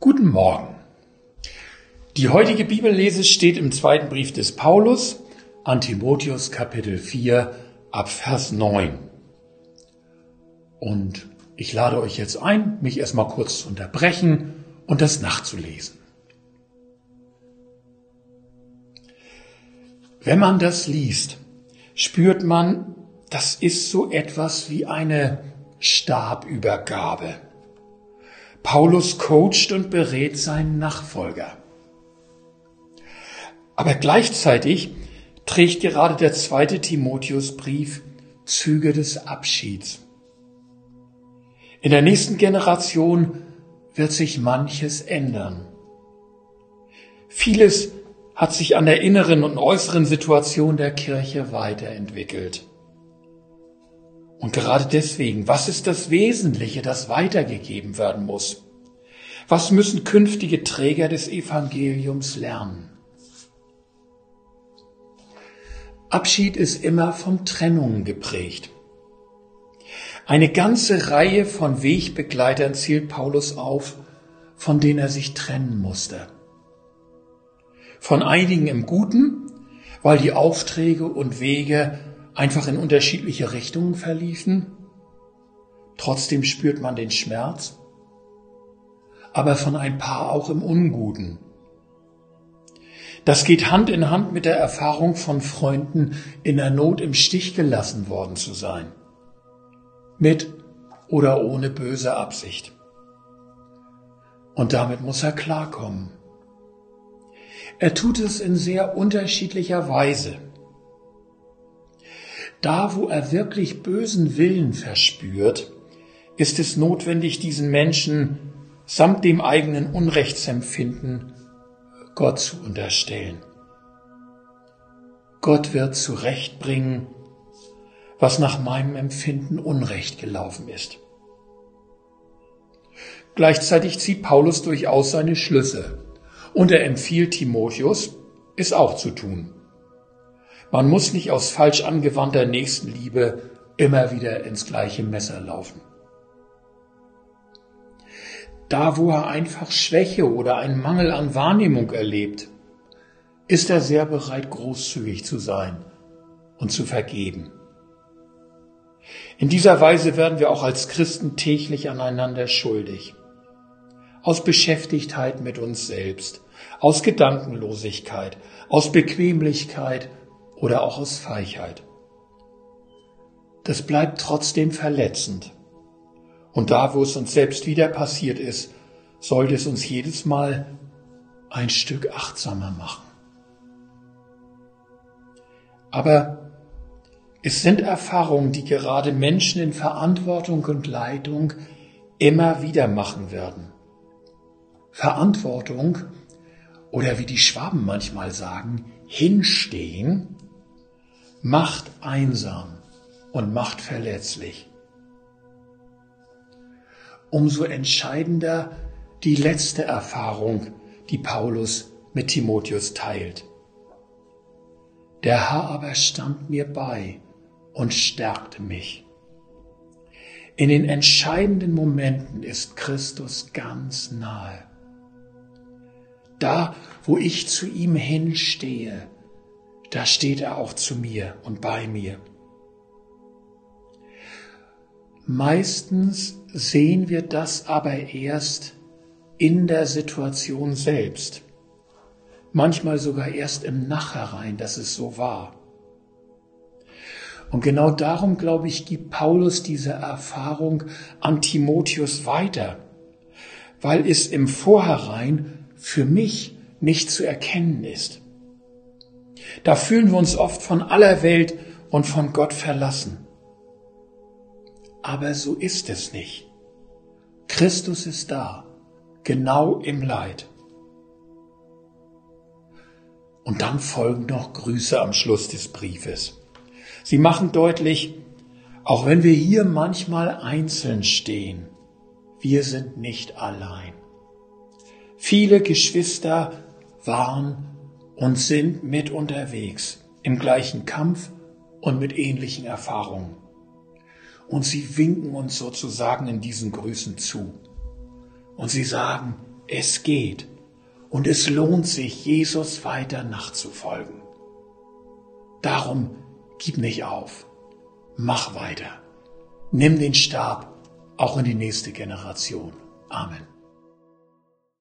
Guten Morgen. Die heutige Bibellese steht im zweiten Brief des Paulus an Kapitel 4 ab Vers 9. Und ich lade euch jetzt ein, mich erstmal kurz zu unterbrechen und das nachzulesen. Wenn man das liest, spürt man, das ist so etwas wie eine Stabübergabe. Paulus coacht und berät seinen Nachfolger. Aber gleichzeitig trägt gerade der zweite Timotheusbrief Züge des Abschieds. In der nächsten Generation wird sich manches ändern. Vieles hat sich an der inneren und äußeren Situation der Kirche weiterentwickelt. Und gerade deswegen, was ist das Wesentliche, das weitergegeben werden muss? Was müssen künftige Träger des Evangeliums lernen? Abschied ist immer von Trennungen geprägt. Eine ganze Reihe von Wegbegleitern zielt Paulus auf, von denen er sich trennen musste. Von einigen im Guten, weil die Aufträge und Wege einfach in unterschiedliche Richtungen verliefen. Trotzdem spürt man den Schmerz, aber von ein paar auch im Unguten. Das geht Hand in Hand mit der Erfahrung von Freunden in der Not im Stich gelassen worden zu sein. Mit oder ohne böse Absicht. Und damit muss er klarkommen. Er tut es in sehr unterschiedlicher Weise. Da, wo er wirklich bösen Willen verspürt, ist es notwendig, diesen Menschen samt dem eigenen Unrechtsempfinden Gott zu unterstellen. Gott wird zurechtbringen, was nach meinem Empfinden Unrecht gelaufen ist. Gleichzeitig zieht Paulus durchaus seine Schlüsse und er empfiehlt Timotheus, es auch zu tun. Man muss nicht aus falsch angewandter Nächstenliebe immer wieder ins gleiche Messer laufen. Da, wo er einfach Schwäche oder einen Mangel an Wahrnehmung erlebt, ist er sehr bereit, großzügig zu sein und zu vergeben. In dieser Weise werden wir auch als Christen täglich aneinander schuldig. Aus Beschäftigtheit mit uns selbst, aus Gedankenlosigkeit, aus Bequemlichkeit oder auch aus Feigheit. Das bleibt trotzdem verletzend. Und da, wo es uns selbst wieder passiert ist, sollte es uns jedes Mal ein Stück achtsamer machen. Aber es sind Erfahrungen, die gerade Menschen in Verantwortung und Leitung immer wieder machen werden. Verantwortung oder wie die Schwaben manchmal sagen, hinstehen macht einsam und macht verletzlich. Umso entscheidender die letzte Erfahrung, die Paulus mit Timotheus teilt. Der Herr aber stand mir bei und stärkte mich. In den entscheidenden Momenten ist Christus ganz nahe. Da, wo ich zu ihm hinstehe, da steht er auch zu mir und bei mir. Meistens sehen wir das aber erst in der Situation selbst. Manchmal sogar erst im Nachhinein, dass es so war. Und genau darum, glaube ich, gibt Paulus diese Erfahrung an Timotheus weiter, weil es im Vorhinein für mich nicht zu erkennen ist. Da fühlen wir uns oft von aller Welt und von Gott verlassen. Aber so ist es nicht. Christus ist da, genau im Leid. Und dann folgen noch Grüße am Schluss des Briefes. Sie machen deutlich, auch wenn wir hier manchmal einzeln stehen, wir sind nicht allein. Viele Geschwister waren und sind mit unterwegs im gleichen Kampf und mit ähnlichen Erfahrungen. Und sie winken uns sozusagen in diesen Grüßen zu. Und sie sagen, es geht und es lohnt sich, Jesus weiter nachzufolgen. Darum gib nicht auf, mach weiter, nimm den Stab auch in die nächste Generation. Amen.